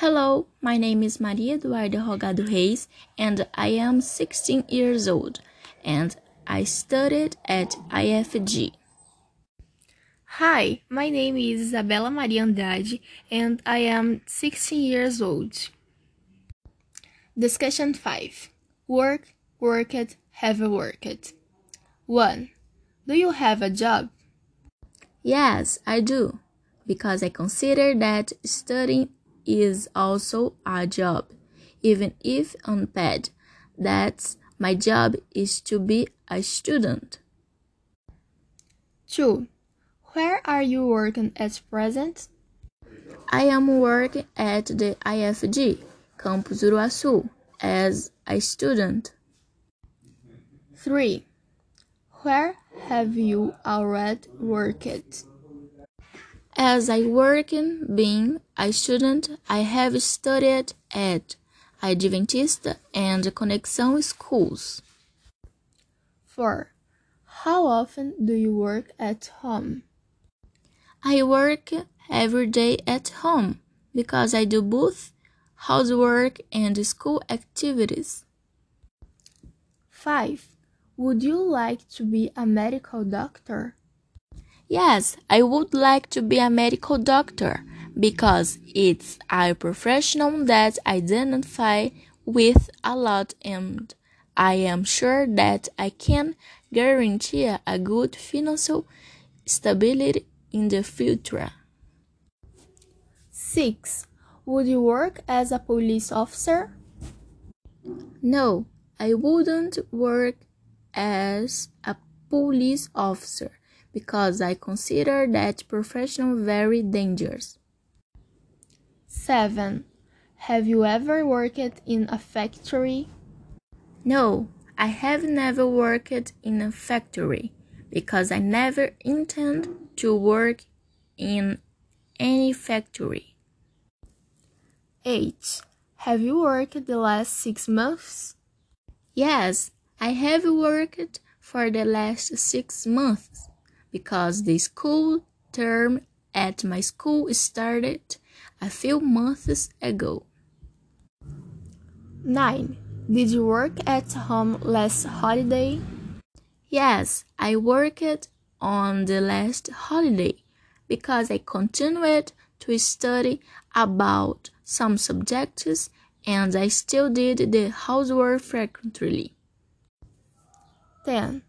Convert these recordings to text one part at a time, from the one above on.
Hello, my name is Maria Eduarda Rogado Reis and I am 16 years old and I studied at IFG. Hi, my name is Isabela Maria Andrade and I am 16 years old. Discussion 5 Work, worked, have a worked. 1. Do you have a job? Yes, I do, because I consider that studying is also a job, even if unpaid. That's my job is to be a student. 2. Where are you working at present? I am working at the IFG, Campus Uruaçu, as a student. 3. Where have you already worked? As I work in being a student, I have studied at Adventista and Conexão schools. 4. How often do you work at home? I work every day at home because I do both housework and school activities. 5. Would you like to be a medical doctor? Yes, I would like to be a medical doctor because it's a profession that I identify with a lot and I am sure that I can guarantee a good financial stability in the future. 6. Would you work as a police officer? No, I wouldn't work as a police officer because I consider that profession very dangerous. 7. Have you ever worked in a factory? No, I have never worked in a factory because I never intend to work in any factory. 8. Have you worked the last six months? Yes, I have worked for the last six months because the school term at my school started a few months ago. 9. Did you work at home last holiday? Yes, I worked on the last holiday because I continued to study about some subjects and I still did the housework frequently. 10.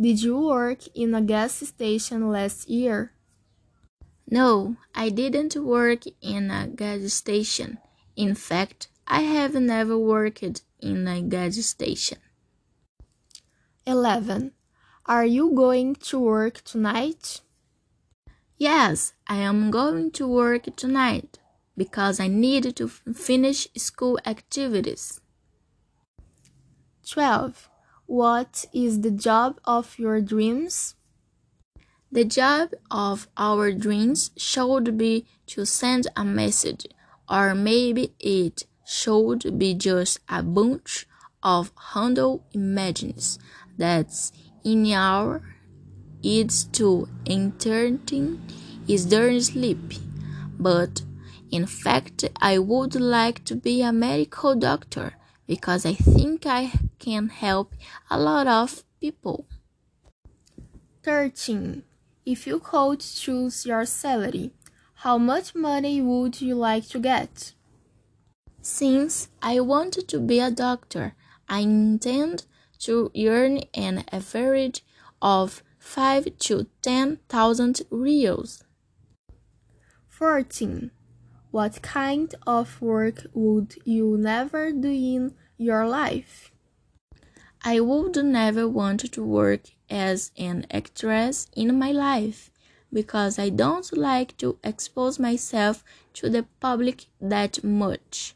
Did you work in a gas station last year? No, I didn't work in a gas station. In fact, I have never worked in a gas station. 11. Are you going to work tonight? Yes, I am going to work tonight because I need to finish school activities. 12. What is the job of your dreams? The job of our dreams should be to send a message, or maybe it should be just a bunch of handle images that's in our it's to entertain is during sleep. But in fact, I would like to be a medical doctor because I think I can help a lot of people. 13. If you could choose your salary, how much money would you like to get? Since I want to be a doctor, I intend to earn an average of 5 to 10,000 reals. 14. What kind of work would you never do in your life? I would never want to work as an actress in my life because I don't like to expose myself to the public that much.